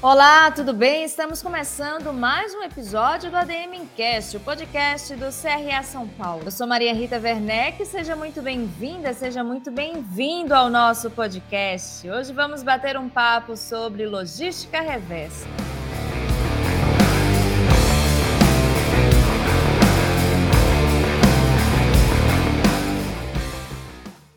Olá, tudo bem? Estamos começando mais um episódio do ADM Incast, o podcast do CRA São Paulo. Eu sou Maria Rita Werneck, seja muito bem-vinda, seja muito bem-vindo ao nosso podcast. Hoje vamos bater um papo sobre logística reversa.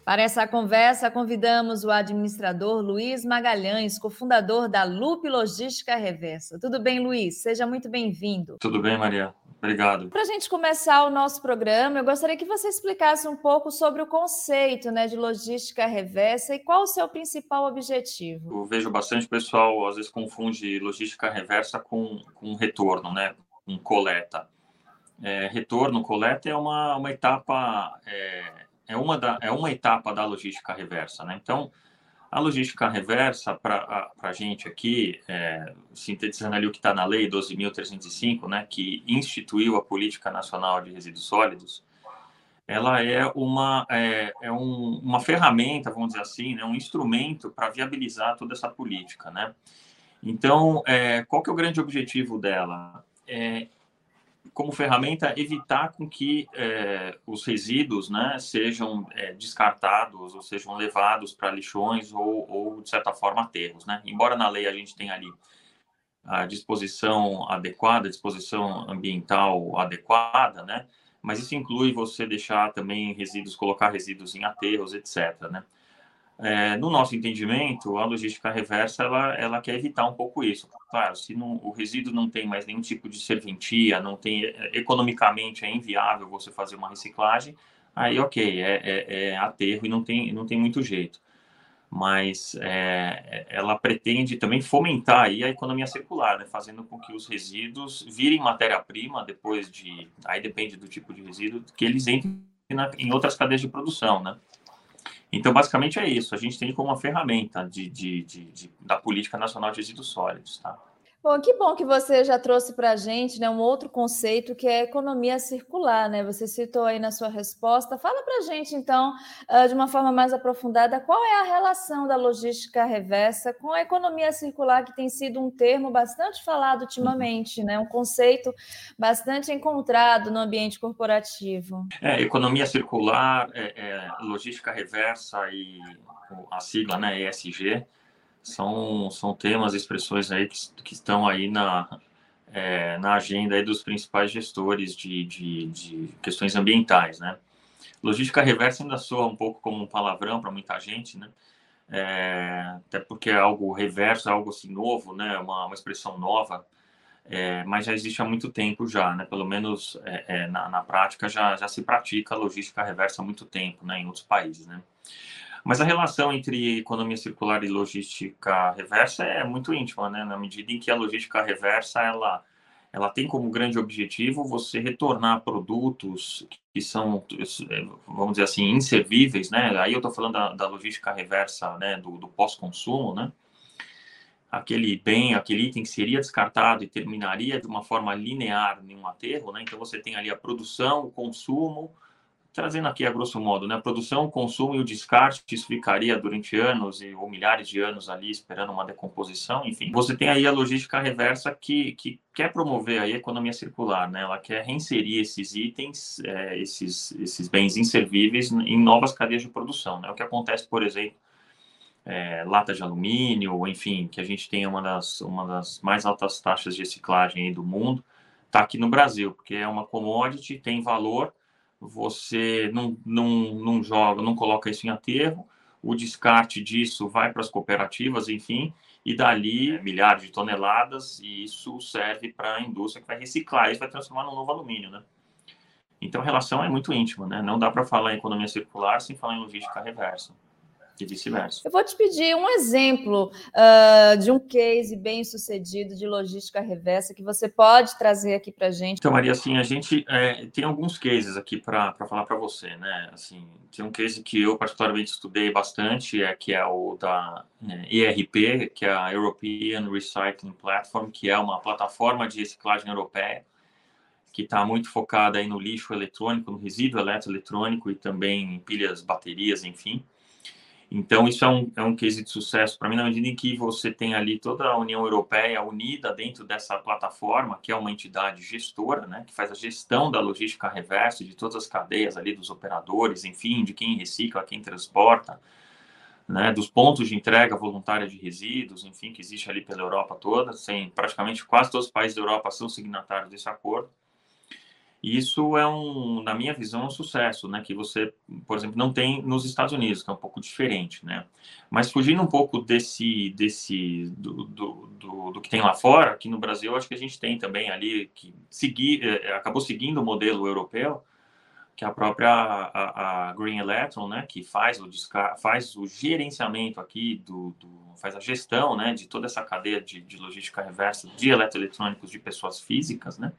Para essa conversa, convidamos o administrador Luiz Magalhães, cofundador da Loop Logística Reversa. Tudo bem, Luiz? Seja muito bem-vindo. Tudo bem, Maria. Obrigado. Para a gente começar o nosso programa, eu gostaria que você explicasse um pouco sobre o conceito né, de logística reversa e qual o seu principal objetivo. Eu vejo bastante pessoal, às vezes, confunde logística reversa com, com retorno, né, com coleta. É, retorno, coleta é uma, uma etapa é, é uma, da, é uma etapa da logística reversa. Né? Então, a logística reversa, para a gente aqui, é, sintetizando ali o que está na Lei 12.305, né, que instituiu a Política Nacional de Resíduos Sólidos, ela é uma, é, é um, uma ferramenta, vamos dizer assim, né, um instrumento para viabilizar toda essa política. Né? Então, é, qual que é o grande objetivo dela? É como ferramenta, evitar com que é, os resíduos né, sejam é, descartados ou sejam levados para lixões ou, ou, de certa forma, aterros. Né? Embora na lei a gente tenha ali a disposição adequada, a disposição ambiental adequada, né? mas isso inclui você deixar também resíduos, colocar resíduos em aterros, etc. Né? É, no nosso entendimento, a logística reversa ela, ela quer evitar um pouco isso. Claro, se não, o resíduo não tem mais nenhum tipo de serventia, não tem economicamente é inviável você fazer uma reciclagem, aí ok, é, é, é aterro e não tem, não tem muito jeito. Mas é, ela pretende também fomentar aí a economia circular, né, fazendo com que os resíduos virem matéria-prima depois de, aí depende do tipo de resíduo, que eles entrem na, em outras cadeias de produção, né? Então, basicamente é isso. A gente tem como uma ferramenta de, de, de, de da Política Nacional de Resíduos Sólidos. Tá? Bom, que bom que você já trouxe para a gente né, um outro conceito que é economia circular, né? Você citou aí na sua resposta. Fala para a gente, então, ah, de uma forma mais aprofundada, qual é a relação da logística reversa com a economia circular, que tem sido um termo bastante falado ultimamente, né? Um conceito bastante encontrado no ambiente corporativo. É, economia circular, é, é, logística reversa e a sigla, né, ESG são, são temas, expressões aí que, que estão aí na, é, na agenda aí dos principais gestores de, de, de, questões ambientais, né? Logística reversa ainda soa um pouco como um palavrão para muita gente, né? É, até porque é algo reverso, é algo assim novo, né? Uma, uma expressão nova, é, mas já existe há muito tempo já, né? Pelo menos é, é, na, na prática já, já se pratica logística reversa há muito tempo, né? Em outros países, né? Mas a relação entre economia circular e logística reversa é muito íntima, né? Na medida em que a logística reversa ela ela tem como grande objetivo você retornar produtos que são, vamos dizer assim, inservíveis, né? Aí eu estou falando da, da, logística reversa, né? Do, do pós-consumo, né? Aquele bem, aquele item que seria descartado e terminaria de uma forma linear em um aterro, né? Então você tem ali a produção, o consumo, trazendo aqui a grosso modo, né, a produção, o consumo e o descarte, isso ficaria durante anos e, ou milhares de anos ali esperando uma decomposição, enfim. Você tem aí a logística reversa que, que quer promover a economia circular, né, ela quer reinserir esses itens, é, esses, esses bens inservíveis em novas cadeias de produção, né, o que acontece, por exemplo, é, lata de alumínio, enfim, que a gente tem uma das, uma das mais altas taxas de reciclagem do mundo, está aqui no Brasil, porque é uma commodity, tem valor, você não, não, não joga, não coloca isso em aterro, o descarte disso vai para as cooperativas, enfim, e dali milhares de toneladas, e isso serve para a indústria que vai reciclar, isso vai transformar num novo alumínio, né? Então a relação é muito íntima, né? Não dá para falar em economia circular sem falar em logística reversa e vice-versa. Eu vou te pedir um exemplo uh, de um case bem sucedido de logística reversa que você pode trazer aqui para a gente. Então, Maria, assim, a gente é, tem alguns cases aqui para falar para você, né? Assim, tem um case que eu particularmente estudei bastante, é que é o da é, ERP, que é a European Recycling Platform, que é uma plataforma de reciclagem europeia que está muito focada aí no lixo eletrônico, no resíduo eletroeletrônico e também em pilhas, baterias, enfim. Então, isso é um, é um case de sucesso para mim, na medida em que você tem ali toda a União Europeia unida dentro dessa plataforma, que é uma entidade gestora, né, que faz a gestão da logística reversa, de todas as cadeias ali dos operadores, enfim, de quem recicla, quem transporta, né, dos pontos de entrega voluntária de resíduos, enfim, que existe ali pela Europa toda, sem praticamente quase todos os países da Europa são signatários desse acordo. Isso é um, na minha visão, um sucesso, né? Que você, por exemplo, não tem nos Estados Unidos, que é um pouco diferente, né? Mas fugindo um pouco desse, desse do, do, do, do que tem lá fora, aqui no Brasil, acho que a gente tem também ali que seguir, eh, acabou seguindo o modelo europeu, que é a própria a, a Green Electron, né? Que faz o faz o gerenciamento aqui do, faz a gestão, né? De toda essa cadeia de, de logística reversa de eletroeletrônicos de pessoas físicas, né?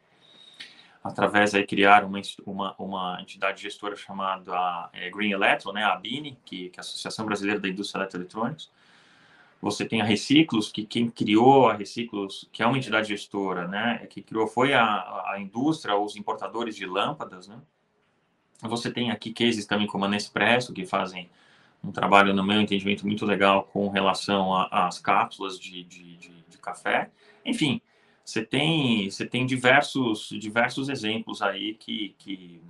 Através aí criar uma, uma, uma entidade gestora chamada é, Green Electro, né, a ABINE, que, que é a Associação Brasileira da Indústria Eletroeletrônicos. Você tem a Reciclos, que quem criou a Reciclos, que é uma entidade gestora, né, que criou foi a, a indústria, os importadores de lâmpadas, né. Você tem aqui cases também como a Nespresso, que fazem um trabalho, no meu entendimento, muito legal com relação às cápsulas de, de, de, de café. Enfim, você tem, você tem diversos, diversos exemplos aí que, que,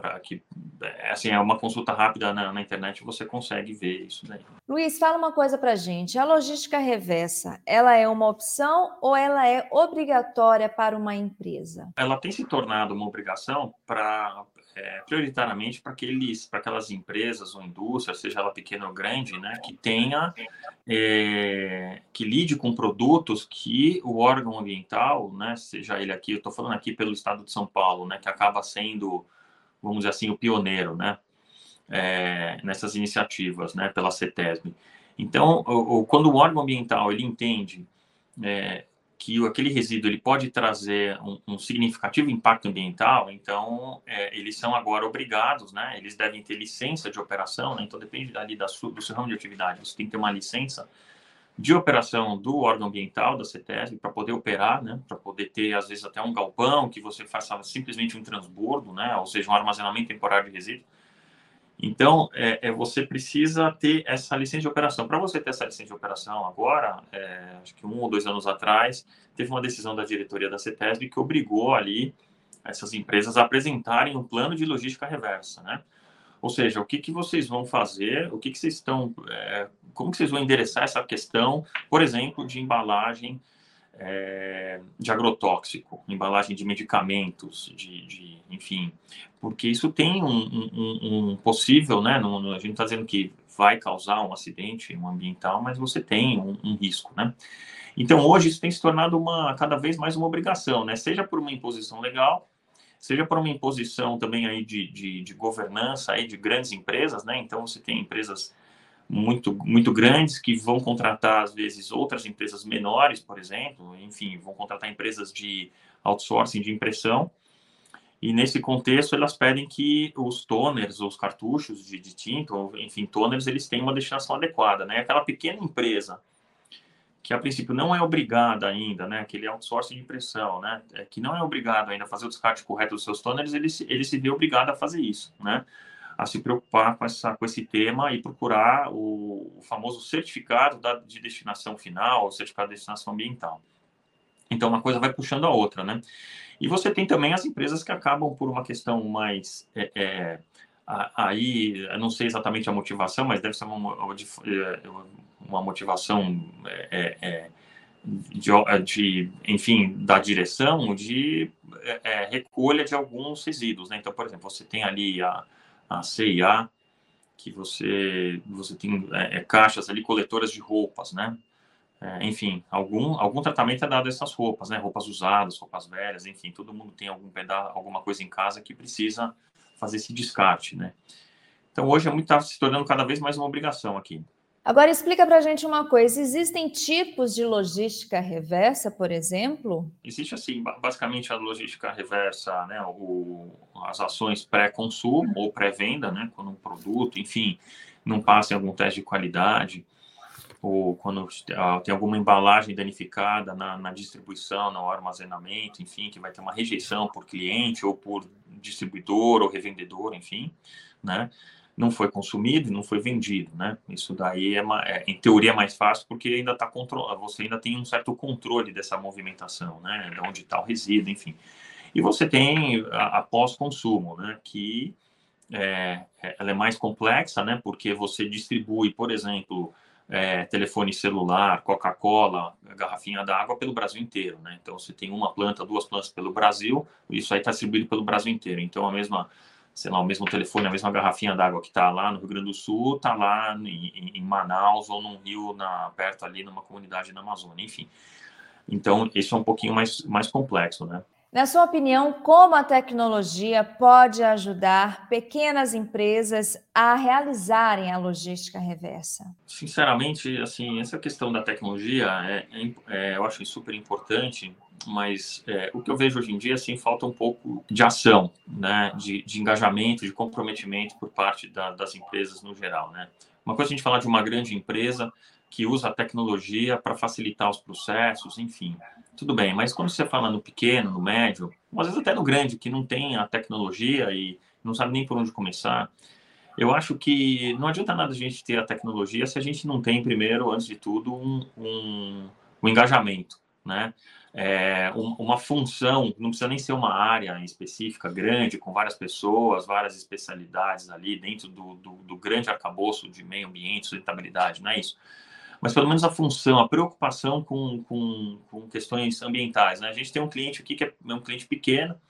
pra, que é, assim, é uma consulta rápida na, na internet você consegue ver isso daí. Luiz, fala uma coisa para gente. A logística reversa, ela é uma opção ou ela é obrigatória para uma empresa? Ela tem se tornado uma obrigação para é, prioritariamente para aqueles, para aquelas empresas ou indústrias, seja ela pequena ou grande, né, que tenha, é, que lide com produtos que o órgão ambiental, né, seja ele aqui, eu estou falando aqui pelo Estado de São Paulo, né, que acaba sendo, vamos dizer assim, o pioneiro, né, é, nessas iniciativas, né, pela CETESB. Então, o, o, quando o órgão ambiental ele entende é, que aquele resíduo ele pode trazer um, um significativo impacto ambiental, então é, eles são agora obrigados, né? Eles devem ter licença de operação, né? Então depende ali da sua, do seu ramo de atividade. Você tem que ter uma licença de operação do órgão ambiental da CETESB para poder operar, né? Para poder ter às vezes até um galpão que você faça simplesmente um transbordo, né? Ou seja, um armazenamento temporário de resíduos. Então, é, é, você precisa ter essa licença de operação. Para você ter essa licença de operação agora, é, acho que um ou dois anos atrás, teve uma decisão da diretoria da CETESB que obrigou ali essas empresas a apresentarem um plano de logística reversa, né? Ou seja, o que, que vocês vão fazer, o que, que vocês estão, é, como que vocês vão endereçar essa questão, por exemplo, de embalagem é, de agrotóxico, embalagem de medicamentos, de, de, enfim, porque isso tem um, um, um possível, né? Não, a gente está dizendo que vai causar um acidente um ambiental, mas você tem um, um, risco, né? Então hoje isso tem se tornado uma cada vez mais uma obrigação, né? Seja por uma imposição legal, seja por uma imposição também aí de, de, de governança aí de grandes empresas, né? Então você tem empresas muito, muito grandes que vão contratar, às vezes, outras empresas menores, por exemplo, enfim, vão contratar empresas de outsourcing de impressão. E nesse contexto, elas pedem que os toners, os cartuchos de, de tinta, enfim, toners, eles tenham uma destinação adequada, né? Aquela pequena empresa que a princípio não é obrigada ainda, né, aquele outsourcing de impressão, né, é, que não é obrigado ainda a fazer o descarte correto dos seus toners, ele, ele se vê obrigado a fazer isso, né, a se preocupar com, essa, com esse tema e procurar o, o famoso certificado da, de destinação final, o certificado de destinação ambiental. Então, uma coisa vai puxando a outra, né? E você tem também as empresas que acabam por uma questão mais. É, é, aí, eu não sei exatamente a motivação, mas deve ser uma, uma é, motivação é, é, de, de, enfim, da direção de é, recolha de alguns resíduos, né? Então, por exemplo, você tem ali a, a CIA, que você, você tem é, é, caixas ali coletoras de roupas, né? É, enfim, algum, algum tratamento é dado a essas roupas, né? Roupas usadas, roupas velhas, enfim, todo mundo tem algum pedaço, alguma coisa em casa que precisa fazer esse descarte, né? Então hoje é muito está se tornando cada vez mais uma obrigação aqui. Agora explica para a gente uma coisa: existem tipos de logística reversa, por exemplo? Existe assim, basicamente a logística reversa, né, o, as ações pré-consumo ou pré-venda, né, quando um produto, enfim, não passa em algum teste de qualidade, ou quando tem alguma embalagem danificada na, na, distribuição, no armazenamento, enfim, que vai ter uma rejeição por cliente ou por distribuidor ou revendedor, enfim, né? Não foi consumido e não foi vendido, né? Isso daí é, é em teoria é mais fácil porque ainda tá controlado, você ainda tem um certo controle dessa movimentação, né? De onde está o resíduo, enfim. E você tem a, a pós-consumo, né? Que é, é, ela é mais complexa, né? Porque você distribui, por exemplo, é, telefone celular, Coca-Cola, garrafinha d'água pelo Brasil inteiro, né? Então você tem uma planta, duas plantas pelo Brasil, isso aí está distribuído pelo Brasil inteiro. Então a mesma sei lá, o mesmo telefone, a mesma garrafinha d'água que está lá no Rio Grande do Sul, está lá em, em, Manaus ou num rio na, perto ali numa comunidade na Amazônia, enfim. Então, isso é um pouquinho mais, mais complexo, né? Na sua opinião, como a tecnologia pode ajudar pequenas empresas a realizarem a logística reversa? Sinceramente, assim, essa questão da tecnologia, é, é, é eu acho super importante, mas é, o que eu vejo hoje em dia, assim, falta um pouco de ação, né, de, de engajamento, de comprometimento por parte da, das empresas no geral, né. Uma coisa é a gente falar de uma grande empresa que usa a tecnologia para facilitar os processos, enfim, tudo bem, mas quando você fala no pequeno, no médio, às vezes até no grande, que não tem a tecnologia e não sabe nem por onde começar, eu acho que não adianta nada a gente ter a tecnologia se a gente não tem, primeiro, antes de tudo, um, um, um engajamento, né? É, uma função, não precisa nem ser uma área específica grande, com várias pessoas, várias especialidades ali dentro do, do, do grande arcabouço de meio ambiente, sustentabilidade, não é isso? mas pelo menos a função, a preocupação com, com, com questões ambientais. Né? A gente tem um cliente aqui que é um cliente pequeno,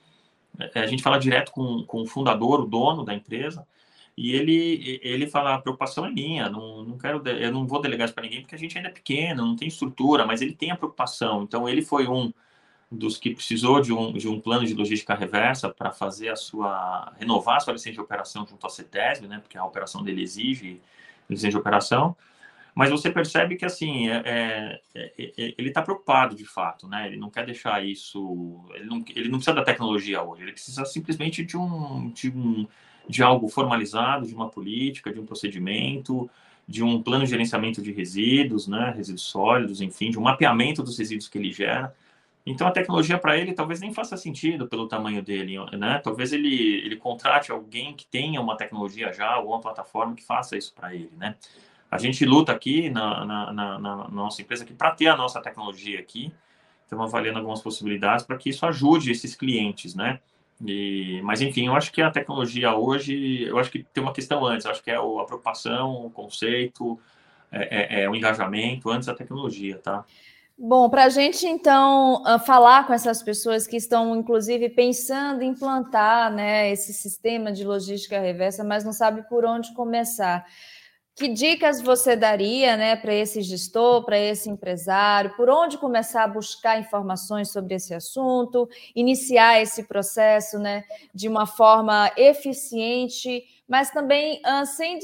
é, a gente fala direto com, com o fundador, o dono da empresa, e ele, ele fala, a preocupação é minha, não, não quero, eu não vou delegar isso para ninguém porque a gente ainda é pequeno, não tem estrutura, mas ele tem a preocupação. Então ele foi um dos que precisou de um, de um plano de logística reversa para fazer a sua renovar a sua licença de operação junto à CETESB, né? Porque a operação dele exige licença de operação. Mas você percebe que, assim, é, é, é, é ele está preocupado, de fato, né? Ele não quer deixar isso... Ele não, ele não precisa da tecnologia hoje, ele precisa simplesmente de um, de um... de algo formalizado, de uma política, de um procedimento, de um plano de gerenciamento de resíduos, né? Resíduos sólidos, enfim, de um mapeamento dos resíduos que ele gera. Então, a tecnologia para ele talvez nem faça sentido pelo tamanho dele, né? Talvez ele, ele contrate alguém que tenha uma tecnologia já, ou uma plataforma que faça isso para ele, né? A gente luta aqui na, na, na, na nossa empresa para ter a nossa tecnologia aqui. Estamos avaliando algumas possibilidades para que isso ajude esses clientes, né? E, mas enfim, eu acho que a tecnologia hoje, eu acho que tem uma questão antes, acho que é a preocupação, o conceito, é, é, é o engajamento antes da tecnologia, tá? Bom, para a gente então ah, falar com essas pessoas que estão, inclusive, pensando em implantar né, esse sistema de logística reversa, mas não sabe por onde começar. Que dicas você daria né, para esse gestor, para esse empresário? Por onde começar a buscar informações sobre esse assunto, iniciar esse processo né, de uma forma eficiente, mas também sem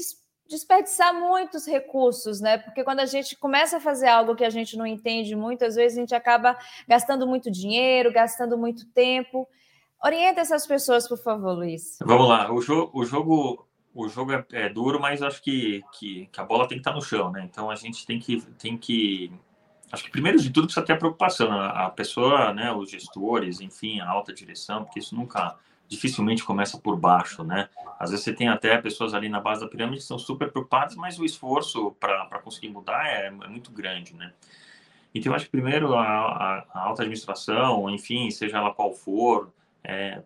desperdiçar muitos recursos, né? Porque quando a gente começa a fazer algo que a gente não entende muito, às vezes a gente acaba gastando muito dinheiro, gastando muito tempo. Orienta essas pessoas, por favor, Luiz. Vamos lá. O o jogo o jogo é, é, duro, mas acho que, que, que, a bola tem que estar no chão, né? Então a gente tem que, tem que. Acho que primeiro de tudo precisa ter a preocupação. A, a pessoa, né, os gestores, enfim, a alta direção, porque isso nunca, dificilmente começa por baixo, né? Às vezes você tem até pessoas ali na base da pirâmide que são super preocupadas, mas o esforço para conseguir mudar é, é, muito grande, né? Então acho que primeiro a, a, a alta administração, enfim, seja ela qual for, é,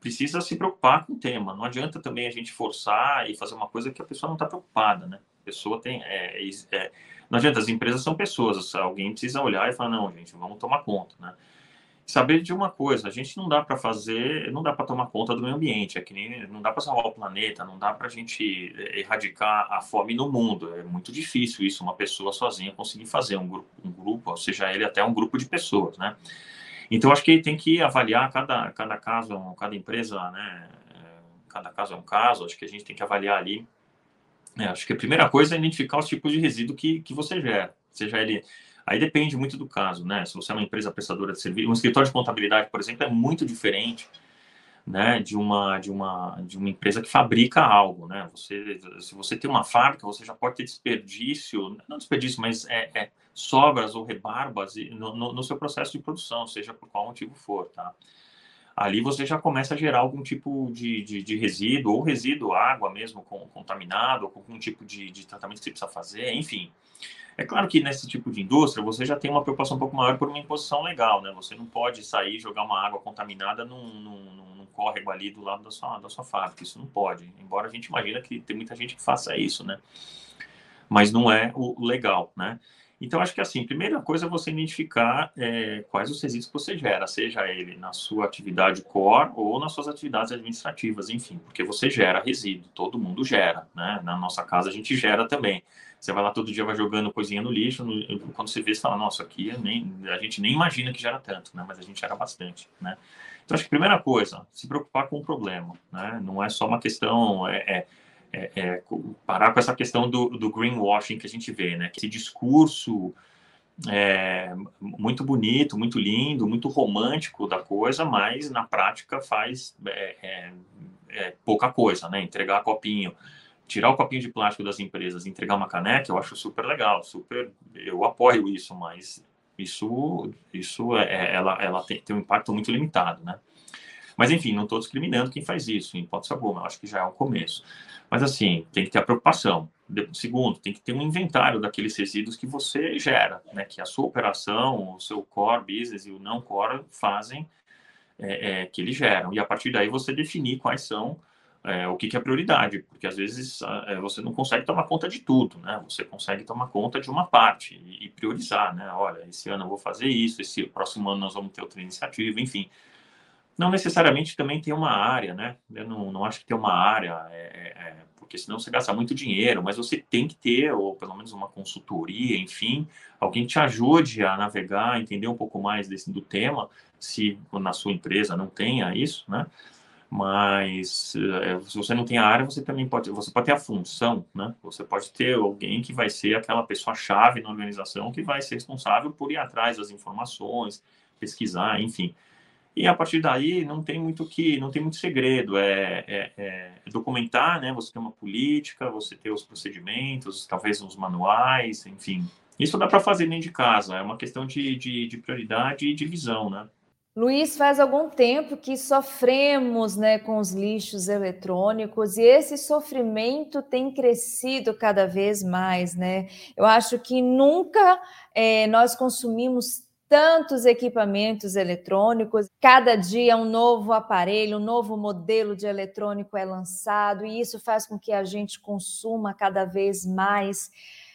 precisa se preocupar com o tema. Não adianta também a gente forçar e fazer uma coisa que a pessoa não está preocupada, né? A pessoa tem. É, é, não adianta, as empresas são pessoas. Alguém precisa olhar e falar, não, gente, vamos tomar conta, né? Saber de uma coisa, a gente não dá para fazer, não dá para tomar conta do meio ambiente, é que nem, não dá para salvar o planeta, não dá para a gente é, erradicar a fome no mundo. É muito difícil isso, uma pessoa sozinha conseguir fazer, um grupo, um grupo ou seja, ele até um grupo de pessoas, né? Então, acho que tem que avaliar cada, cada caso, cada empresa, né? Cada caso é um caso, acho que a gente tem que avaliar ali. É, acho que a primeira coisa é identificar os tipos de resíduo que, que você gera, seja ele. Aí depende muito do caso, né? Se você é uma empresa prestadora de serviço, um escritório de contabilidade, por exemplo, é muito diferente né, de uma de uma de uma empresa que fabrica algo, né? Você se você tem uma fábrica, você já pode ter desperdício, não desperdício, mas é, é sobras ou rebarbas no, no, no, seu processo de produção, seja por qual motivo for, tá? ali você já começa a gerar algum tipo de, de, de resíduo, ou resíduo, água mesmo com, contaminado, ou com algum tipo de, de tratamento que você precisa fazer, enfim. É claro que nesse tipo de indústria você já tem uma preocupação um pouco maior por uma imposição legal, né? Você não pode sair e jogar uma água contaminada num, num, num córrego ali do lado da sua, da sua fábrica. Isso não pode. Embora a gente imagina que tem muita gente que faça isso, né? Mas não é o legal, né? Então, acho que assim, primeira coisa é você identificar é, quais os resíduos que você gera, seja ele na sua atividade core ou nas suas atividades administrativas, enfim, porque você gera resíduo, todo mundo gera, né? Na nossa casa a gente gera também. Você vai lá todo dia, vai jogando coisinha no lixo, no, quando você vê, você fala, nossa, aqui nem, a gente nem imagina que gera tanto, né? Mas a gente gera bastante, né? Então, acho que primeira coisa, se preocupar com o problema, né? Não é só uma questão, é, é é, é, parar com essa questão do, do, greenwashing que a gente vê, né? Esse discurso é, muito bonito, muito lindo, muito romântico da coisa, mas na prática faz é, é, é, pouca coisa, né? Entregar copinho, tirar o copinho de plástico das empresas, entregar uma caneca, eu acho super legal, super, eu apoio isso, mas isso, isso é, ela, ela tem, tem um impacto muito limitado, né? Mas enfim, não estou discriminando quem faz isso, em hipótese alguma, acho que já é um começo. Mas assim, tem que ter a preocupação. Segundo, tem que ter um inventário daqueles resíduos que você gera, né? Que a sua operação, o seu core business e o não core fazem é, é, que eles geram. E a partir daí você definir quais são é, o que, que, é prioridade, porque às vezes é, você não consegue tomar conta de tudo, né? Você consegue tomar conta de uma parte e, e priorizar, né? Olha, esse ano eu vou fazer isso, esse próximo ano nós vamos ter outra iniciativa, enfim não necessariamente também tem uma área, né? Eu não, não acho que tem uma área, é, é, é, porque senão você gasta muito dinheiro, mas você tem que ter, ou pelo menos uma consultoria, enfim, alguém te ajude a navegar, entender um pouco mais desse, do tema, se na sua empresa não tenha isso, né? Mas é, se você não tem a área, você também pode, você pode ter a função, né? Você pode ter alguém que vai ser aquela pessoa-chave na organização que vai ser responsável por ir atrás das informações, pesquisar, enfim. E a partir daí não tem muito que, não tem muito segredo. É, é, é, documentar, né? Você tem uma política, você tem os procedimentos, talvez uns manuais, enfim. Isso dá para fazer dentro de casa. É uma questão de, de, de, prioridade e de visão, né? Luiz, faz algum tempo que sofremos né, com os lixos eletrônicos e esse sofrimento tem crescido cada vez mais, né? Eu acho que nunca é, nós consumimos tantos equipamentos eletrônicos, cada dia um novo aparelho, um novo modelo de eletrônico é lançado, e isso faz com que a gente consuma cada vez mais.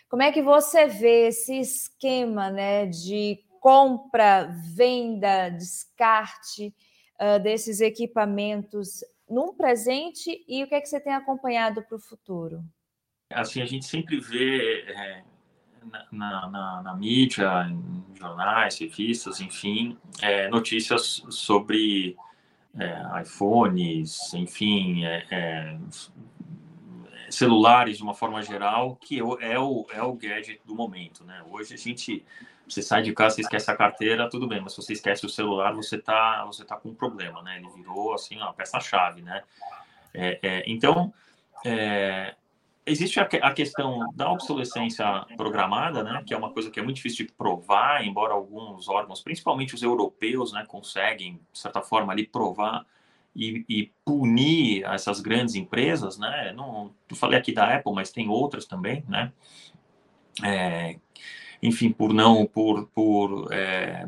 Como é que você vê esse esquema né, de compra, venda, descarte uh, desses equipamentos num presente e o que é que você tem acompanhado para o futuro? Assim, a gente sempre vê é na, na, na, mídia, em jornais, revistas, enfim, é, notícias sobre é, iPhones, enfim, é, é celulares de uma forma geral, que é o, é o gadget do momento, né? Hoje a gente, você sai de casa, você esquece a carteira, tudo bem, mas se você esquece o celular, você tá, você tá com um problema, né? Ele virou, assim, uma peça-chave, né? É, é, então, é, existe a, a, questão da obsolescência programada, né, que é uma coisa que é muito difícil de provar, embora alguns órgãos, principalmente os europeus, né, conseguem, de certa forma, ali provar e, e punir essas grandes empresas, né, não, eu falei aqui da Apple, mas tem outras também, né, é, enfim, por não, por, por é,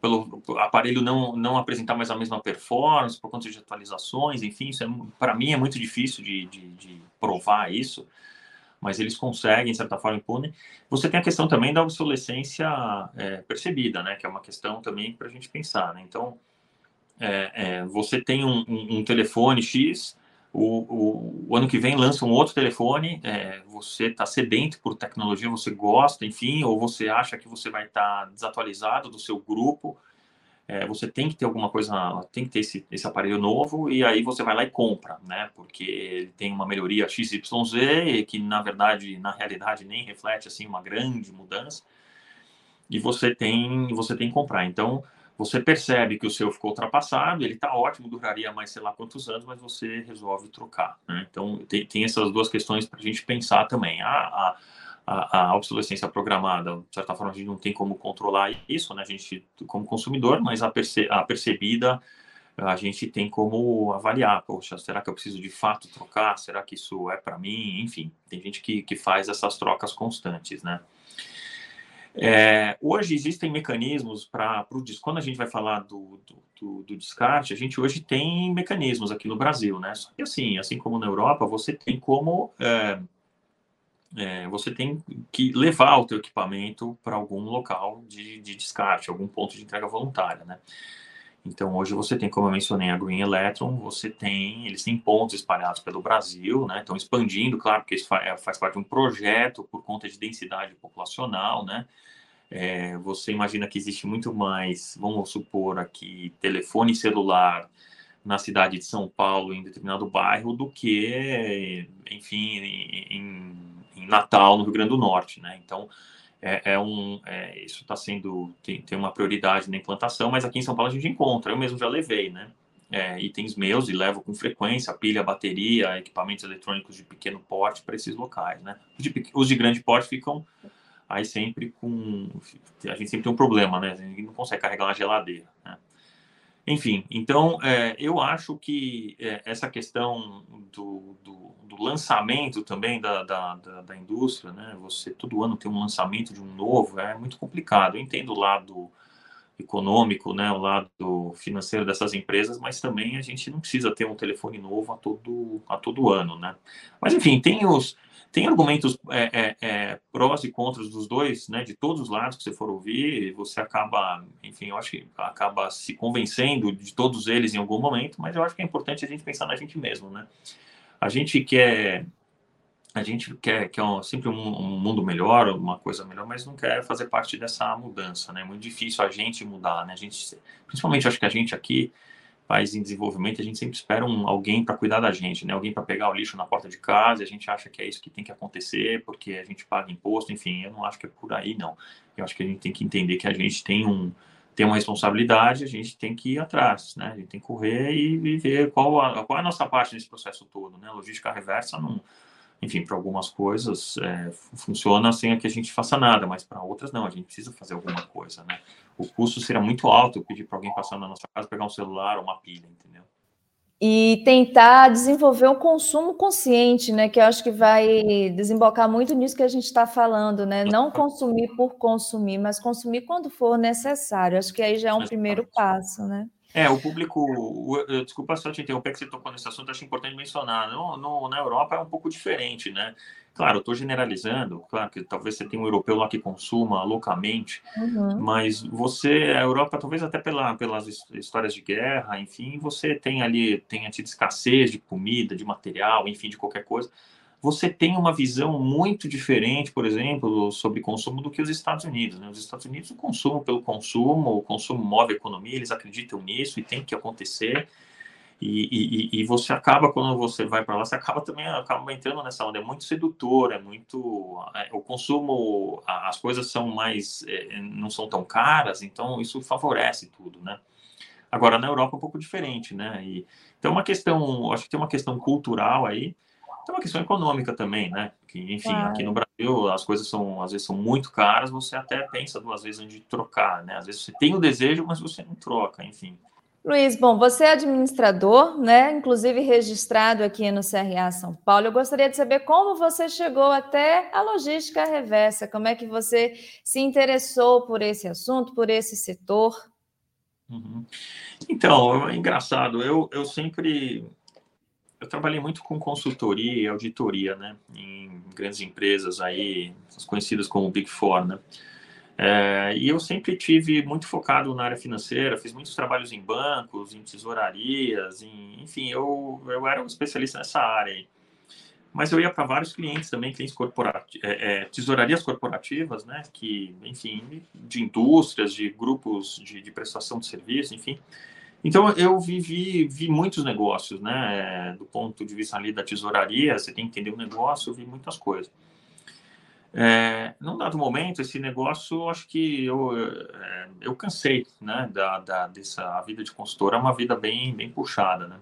pelo aparelho não, não apresentar mais a mesma performance, por conta de atualizações, enfim, isso é, para mim é muito difícil de, de, de, provar isso, mas eles conseguem, de certa forma, impune. Você tem a questão também da obsolescência é, percebida, né, que é uma questão também para a gente pensar, né? Então, é, é, você tem um, um, um telefone X, o, o, o, ano que vem lança um outro telefone, é, você está sedento por tecnologia, você gosta, enfim, ou você acha que você vai estar tá desatualizado do seu grupo, é, você tem que ter alguma coisa, tem que ter esse, esse, aparelho novo, e aí você vai lá e compra, né? Porque ele tem uma melhoria XYZ, que na verdade, na realidade, nem reflete assim uma grande mudança, e você tem, você tem que comprar. Então, você percebe que o seu ficou ultrapassado, ele está ótimo, duraria mais sei lá quantos anos, mas você resolve trocar. Né? Então, tem, tem, essas duas questões para a gente pensar também. A, a, a, obsolescência programada, de certa forma, a gente não tem como controlar isso, né? a gente, como consumidor, mas a, perce, a percebida, a gente tem como avaliar, poxa, será que eu preciso de fato trocar? Será que isso é para mim? Enfim, tem gente que, que faz essas trocas constantes, né? É, hoje existem mecanismos para o quando a gente vai falar do, do, do, descarte, a gente hoje tem mecanismos aqui no Brasil, né? Só que assim, assim como na Europa, você tem como é, é, você tem que levar o teu equipamento para algum local de, de, descarte, algum ponto de entrega voluntária, né? Então hoje você tem, como eu mencionei, a Green Electron, você tem, eles têm pontos espalhados pelo Brasil, né? Estão expandindo, claro, porque isso faz, é, faz parte de um projeto por conta de densidade populacional, né? É, você imagina que existe muito mais, vamos supor aqui, telefone celular na cidade de São Paulo, em determinado bairro, do que, enfim, em, em Natal, no Rio Grande do Norte, né? Então, é, é um, é, isso está sendo, tem, tem uma prioridade na implantação, mas aqui em São Paulo a gente encontra, eu mesmo já levei, né? É, itens meus e levo com frequência, pilha, bateria, equipamentos eletrônicos de pequeno porte para esses locais, né? Os de, os de grande porte ficam aí sempre com. A gente sempre tem um problema, né? A gente não consegue carregar uma geladeira, né? Enfim, então é, eu acho que é, essa questão do, do, do lançamento também da, da, da, da, indústria, né? Você todo ano tem um lançamento de um novo, é muito complicado. Eu entendo o lado econômico, né? O lado financeiro dessas empresas, mas também a gente não precisa ter um telefone novo a todo, a todo ano, né? Mas enfim, tem os tem argumentos é, é, é, prós e contras dos dois, né, de todos os lados que você for ouvir, você acaba, enfim, eu acho que acaba se convencendo de todos eles em algum momento, mas eu acho que é importante a gente pensar na gente mesmo, né? A gente quer a gente quer, quer um, sempre um, um, mundo melhor, uma coisa melhor, mas não quer fazer parte dessa mudança, né? É muito difícil a gente mudar, né? A gente, principalmente acho que a gente aqui país em desenvolvimento, a gente sempre espera um, alguém para cuidar da gente, né? Alguém para pegar o lixo na porta de casa, e a gente acha que é isso que tem que acontecer, porque a gente paga imposto, enfim, eu não acho que é por aí, não. Eu acho que a gente tem que entender que a gente tem um tem uma responsabilidade, a gente tem que ir atrás, né? A gente tem que correr e, e ver qual a, qual é a nossa parte nesse processo todo, né? Logística reversa não enfim, para algumas coisas é, funciona sem que a gente faça nada, mas para outras não, a gente precisa fazer alguma coisa, né? O custo será muito alto eu pedir para alguém passar na nossa casa, pegar um celular ou uma pilha, entendeu? E tentar desenvolver um consumo consciente, né? Que eu acho que vai desembocar muito nisso que a gente está falando, né? Não consumir por consumir, mas consumir quando for necessário. Acho que aí já é um primeiro passo, né? É, o público. O, desculpa só te interromper que você tocou nesse assunto, acho importante mencionar. No, no, na Europa é um pouco diferente, né? Claro, eu estou generalizando, claro que talvez você tenha um europeu lá que consuma loucamente, uhum. mas você, a Europa, talvez até pela, pelas histórias de guerra, enfim, você tem ali, tenha tido escassez de comida, de material, enfim, de qualquer coisa você tem uma visão muito diferente, por exemplo, sobre consumo do que os Estados Unidos. Né? Os Estados Unidos, o consumo pelo consumo, o consumo move a economia, eles acreditam nisso e tem que acontecer. E, e, e você acaba, quando você vai para lá, você acaba também acaba entrando nessa onda. É muito sedutor, é muito. É, o consumo, as coisas são mais. É, não são tão caras, então isso favorece tudo, né? Agora, na Europa é um pouco diferente, né? E, então, uma questão, acho que tem uma questão cultural aí, tem uma questão econômica também, né? Que, enfim, claro. aqui no Brasil as coisas são, às vezes, são muito caras, você até pensa duas vezes antes de trocar, né? Às vezes você tem o desejo, mas você não troca, enfim. Luiz, bom, você é administrador, né? Inclusive registrado aqui no CRA São Paulo. Eu gostaria de saber como você chegou até a logística reversa, como é que você se interessou por esse assunto, por esse setor? Uhum. Então, é engraçado, eu, eu sempre eu trabalhei muito com consultoria e auditoria, né, em grandes empresas aí, conhecidas como Big Four, né, é, e eu sempre tive muito focado na área financeira, fiz muitos trabalhos em bancos, em tesourarias, em, enfim, eu, eu era um especialista nessa área aí. Mas eu ia para vários clientes também, clientes corporativos, é, é, tesourarias corporativas, né, que, enfim, de indústrias, de grupos de, de prestação de serviço, enfim, então, eu vivi vi muitos negócios, né? Do ponto de vista ali da tesouraria, você tem que entender o negócio, eu vi muitas coisas. É, num dado momento, esse negócio, acho que eu, é, eu cansei, né? Da, da, dessa a vida de consultor é uma vida bem, bem puxada, né?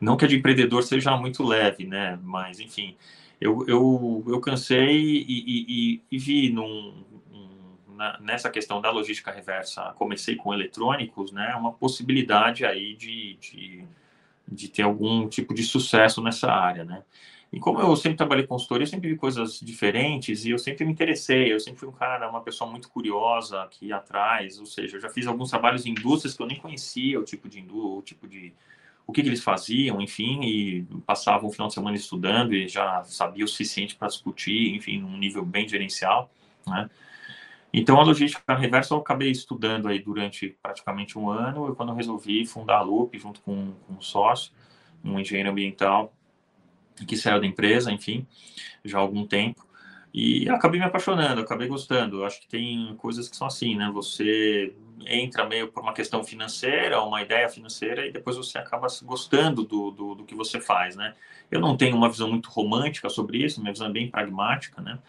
Não que a de empreendedor seja muito leve, né? Mas, enfim, eu, eu, eu cansei e, e, e, e vi num, na, nessa questão da logística reversa, comecei com eletrônicos, né, uma possibilidade aí de, de, de ter algum tipo de sucesso nessa área, né. E como eu sempre trabalhei consultoria, eu sempre vi coisas diferentes e eu sempre me interessei. Eu sempre fui um cara, uma pessoa muito curiosa que atrás. Ou seja, eu já fiz alguns trabalhos em indústrias que eu nem conhecia o tipo de indústria, o tipo de o que, que, eles faziam, enfim, e passavam o final de semana estudando e já sabia o suficiente para discutir, enfim, num nível bem gerencial, né? Então, a logística reversa eu acabei estudando aí durante praticamente um ano, e quando eu resolvi fundar a Loop junto com, com um sócio, um engenheiro ambiental, que saiu da empresa, enfim, já há algum tempo, e acabei me apaixonando, acabei gostando. Eu acho que tem coisas que são assim, né? Você entra meio por uma questão financeira, uma ideia financeira, e depois você acaba gostando do, do, do, que você faz, né? Eu não tenho uma visão muito romântica sobre isso, minha visão é bem pragmática, né?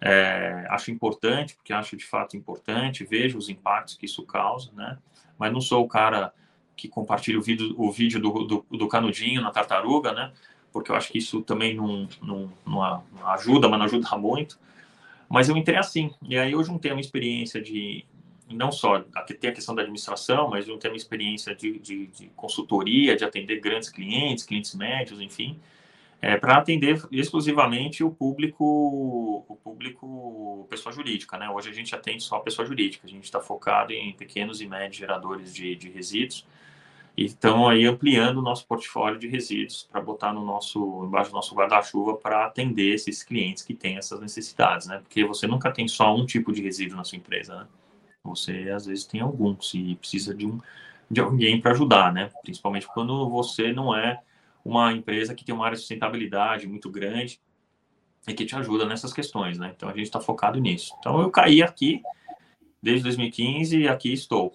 É, acho importante, porque acho de fato importante, vejo os impactos que isso causa, né? Mas não sou o cara que compartilha o vídeo, o vídeo do, do, do canudinho na tartaruga, né? Porque eu acho que isso também não, não, não ajuda, mas não ajuda muito. Mas eu entrei assim, e aí eu juntei uma experiência de, não só tem a questão da administração, mas eu tenho uma experiência de, de, de, consultoria, de atender grandes clientes, clientes médios, enfim, é, para atender exclusivamente o público, o público pessoa jurídica, né? Hoje a gente atende só a pessoa jurídica, a gente está focado em pequenos e médios geradores de, de resíduos, e estão aí ampliando o nosso portfólio de resíduos para botar no nosso embaixo do nosso guarda-chuva para atender esses clientes que têm essas necessidades, né? Porque você nunca tem só um tipo de resíduo na sua empresa, né? Você às vezes tem alguns e precisa de um de alguém para ajudar, né? Principalmente quando você não é uma empresa que tem uma área de sustentabilidade muito grande e que te ajuda nessas questões, né? Então a gente está focado nisso. Então eu caí aqui desde 2015 e aqui estou.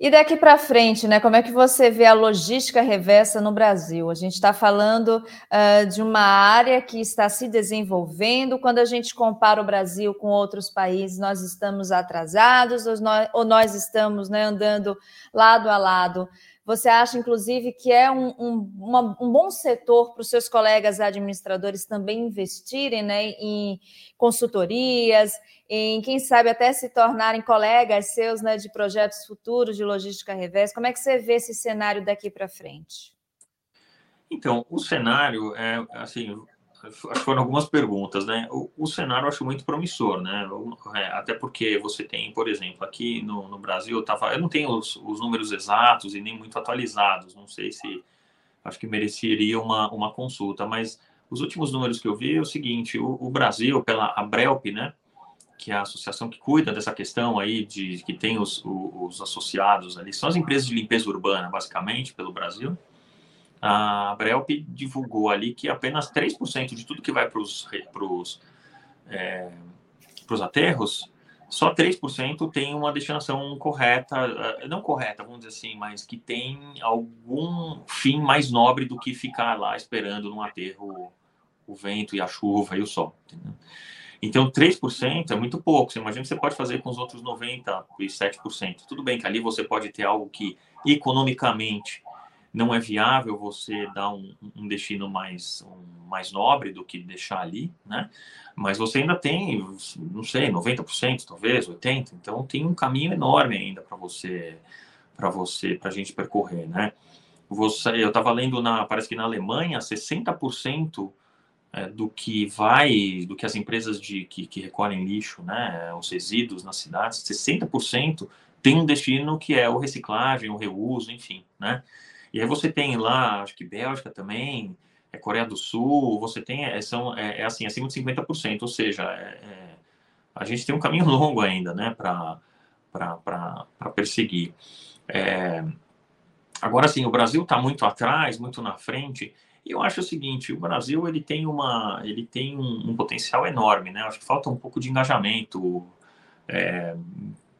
E daqui para frente, né? Como é que você vê a logística reversa no Brasil? A gente está falando uh, de uma área que está se desenvolvendo. Quando a gente compara o Brasil com outros países, nós estamos atrasados ou nós, ou nós estamos né, andando lado a lado. Você acha, inclusive, que é um, um, uma, um bom setor para os seus colegas administradores também investirem né, em consultorias, em, quem sabe, até se tornarem colegas seus né, de projetos futuros de logística reversa? Como é que você vê esse cenário daqui para frente? Então, o cenário é assim, acho que foram algumas perguntas, né? O, o, cenário eu acho muito promissor, né? É, até porque você tem, por exemplo, aqui no, no Brasil, eu, tava, eu não tenho os, os, números exatos e nem muito atualizados, não sei se acho que mereceria uma, uma consulta, mas os últimos números que eu vi é o seguinte: o, o Brasil, pela Abrelp, né? Que é a associação que cuida dessa questão aí, de que tem os, os associados ali, são as empresas de limpeza urbana, basicamente, pelo Brasil a Brelp divulgou ali que apenas 3% de tudo que vai para os é, aterros, só 3% tem uma destinação correta, é, não correta, vamos dizer assim, mas que tem algum fim mais nobre do que ficar lá esperando no aterro o vento e a chuva e o sol. Entendeu? Então, 3% é muito pouco. Você imagina que você pode fazer com os outros 97%. Tudo bem que ali você pode ter algo que economicamente não é viável você dar um, um destino mais, um, mais nobre do que deixar ali, né? Mas você ainda tem, não sei, 90%, talvez, 80%. Então tem um caminho enorme ainda para você, para você, para a gente percorrer, né? Você, eu estava lendo na, parece que na Alemanha, 60% é, do que vai, do que as empresas de, que, que recolhem lixo, né, os resíduos nas cidades, 60% tem um destino que é o reciclagem, o reuso, enfim, né? E aí você tem lá, acho que Bélgica também, é Coreia do Sul, você tem, é, são, é, é assim, acima de 50%, ou seja, é, é, a gente tem um caminho longo ainda, né, para perseguir. É, agora, sim, o Brasil está muito atrás, muito na frente, e eu acho o seguinte, o Brasil, ele tem, uma, ele tem um, um potencial enorme, né, acho que falta um pouco de engajamento, é,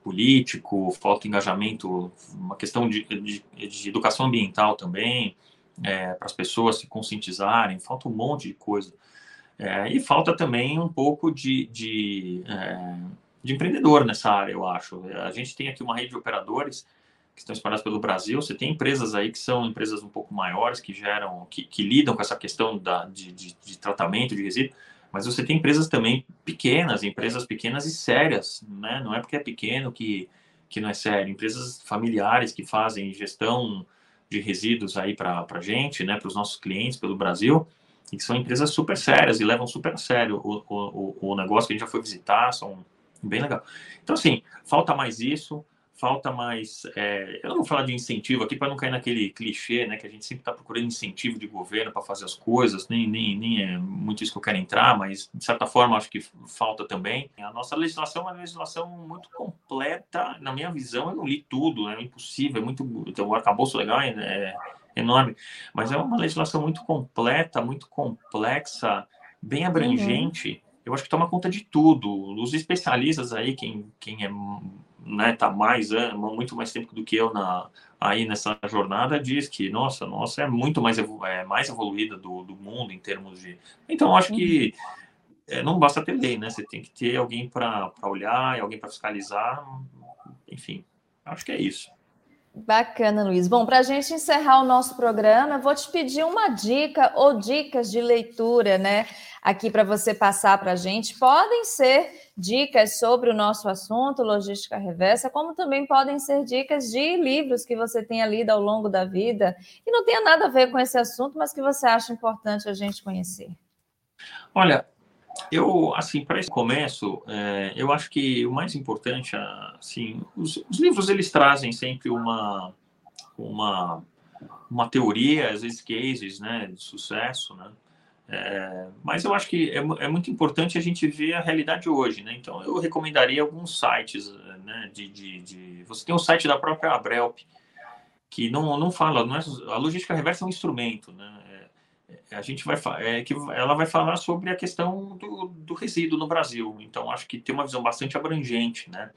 político, falta engajamento, uma questão de, de, de educação ambiental também, é, para as pessoas se conscientizarem, falta um monte de coisa. É, e falta também um pouco de, de, é, de, empreendedor nessa área, eu acho. A gente tem aqui uma rede de operadores que estão espalhados pelo Brasil. Você tem empresas aí que são empresas um pouco maiores, que geram, que, que lidam com essa questão da, de, de, de tratamento de resíduos Mas você tem empresas também pequenas, empresas pequenas e sérias, né? Não é porque é pequeno que, que não é sério. Empresas familiares que fazem gestão de resíduos aí para a gente, né? Para os nossos clientes pelo Brasil, e que são empresas super sérias e levam super a sério o, o, o negócio que a gente já foi visitar, são bem legal. Então, assim, falta mais isso falta mais. É, eu não vou falar de incentivo aqui para não cair naquele clichê, né? Que a gente sempre está procurando incentivo de governo para fazer as coisas, nem, nem, nem é muito isso que eu quero entrar, mas de certa forma acho que falta também. A nossa legislação é uma legislação muito completa, na minha visão, eu não li tudo, é impossível, é muito. Então, o arcabouço legal é, é enorme, mas é uma legislação muito completa, muito complexa, bem abrangente. Uhum. Eu acho que toma conta de tudo. Os especialistas aí, quem, quem é né, tá mais muito mais tempo do que eu na aí nessa jornada diz que nossa, nossa é muito mais é mais evoluída do, do mundo em termos de então acho que é, não basta ter lei, né? Você tem que ter alguém para olhar, alguém para fiscalizar, enfim, acho que é isso. Bacana, Luiz. Bom, para a gente encerrar o nosso programa, eu vou te pedir uma dica ou dicas de leitura, né? Aqui para você passar para a gente. Podem ser dicas sobre o nosso assunto, logística reversa, como também podem ser dicas de livros que você tenha lido ao longo da vida e não tenha nada a ver com esse assunto, mas que você acha importante a gente conhecer. Olha, eu, assim, para esse começo, é, eu acho que o mais importante, assim, os, os, livros eles trazem sempre uma, uma, uma teoria, às vezes cases, né, de sucesso, né, é, mas eu acho que é, é, muito importante a gente ver a realidade hoje, né? Então eu recomendaria alguns sites, né? De, de, de... você tem um site da própria Abrelp que não, não fala, não é, a logística reversa é um instrumento, né? É, é, a gente vai é que ela vai falar sobre a questão do, do resíduo no Brasil. Então acho que tem uma visão bastante abrangente, né?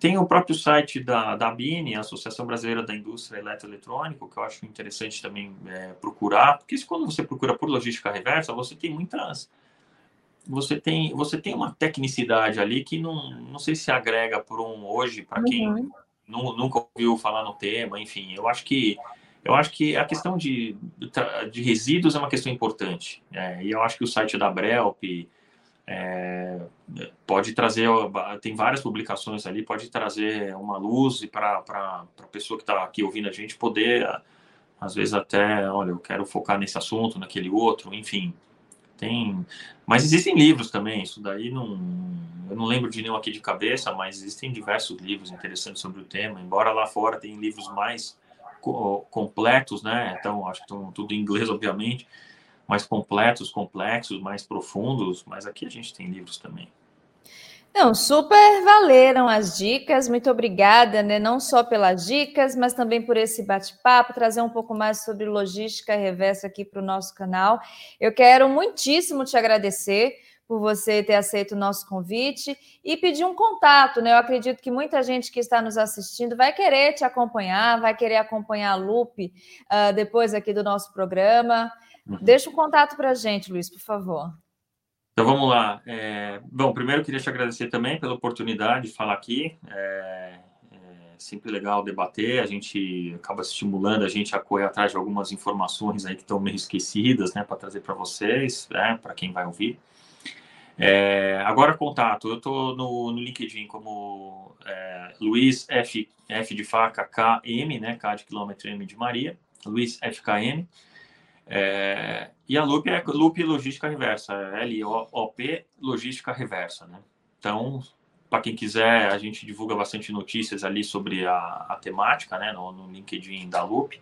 Tem o próprio site da, da ABINE, a Associação Brasileira da Indústria Eletroeletrônica, que eu acho interessante também é, procurar, porque quando você procura por logística reversa, você tem muitas. Você tem, você tem uma tecnicidade ali que não, não sei se agrega por um hoje, para quem uhum. nunca ouviu falar no tema, enfim, eu acho que eu acho que a questão de, de resíduos é uma questão importante. É, e eu acho que o site da Brelp, é, pode trazer, tem várias publicações ali, pode trazer uma luz para a pessoa que está aqui ouvindo a gente poder, às vezes até, olha, eu quero focar nesse assunto, naquele outro, enfim. Tem, mas existem livros também, isso daí não, eu não lembro de nenhum aqui de cabeça, mas existem diversos livros interessantes sobre o tema, embora lá fora tem livros mais completos, né? Então, acho que estão tudo em inglês, obviamente, mais completos, complexos, mais profundos, mas aqui a gente tem livros também. Não, super valeram as dicas. Muito obrigada, né? Não só pelas dicas, mas também por esse bate-papo, trazer um pouco mais sobre logística reversa aqui para o nosso canal. Eu quero muitíssimo te agradecer por você ter aceito o nosso convite e pedir um contato, né? Eu acredito que muita gente que está nos assistindo vai querer te acompanhar, vai querer acompanhar a Lupe uh, depois aqui do nosso programa. Uhum. Deixa o um contato para a gente, Luiz, por favor. Então vamos lá. É, bom, primeiro queria te agradecer também pela oportunidade de falar aqui. É, é sempre legal debater, a gente acaba estimulando a gente a correr atrás de algumas informações aí que estão meio esquecidas, né, para trazer para vocês, né, para quem vai ouvir. É, agora contato, eu estou no, no, LinkedIn como é, Luiz F, F de faca K M, né, K de quilômetro M de Maria, Luiz FKM. É, e a Loop é Loop Logística Reversa, L-O-P Logística Reversa, né? Então, para quem quiser, a gente divulga bastante notícias ali sobre a, a temática, né, no, no, LinkedIn da Loop.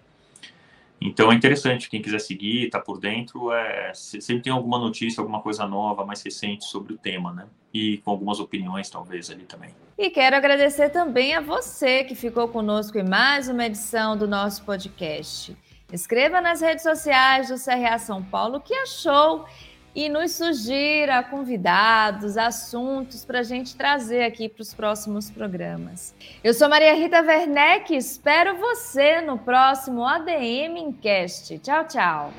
Então é interessante, quem quiser seguir, tá por dentro, é, sempre tem alguma notícia, alguma coisa nova, mais recente sobre o tema, né? E com algumas opiniões, talvez, ali também. E quero agradecer também a você que ficou conosco em mais uma edição do nosso podcast. Escreva nas redes sociais do CRA São Paulo o que achou e nos sugira convidados, assuntos para a gente trazer aqui para os próximos programas. Eu sou Maria Rita Werneck espero você no próximo ADM Encast. Tchau, tchau.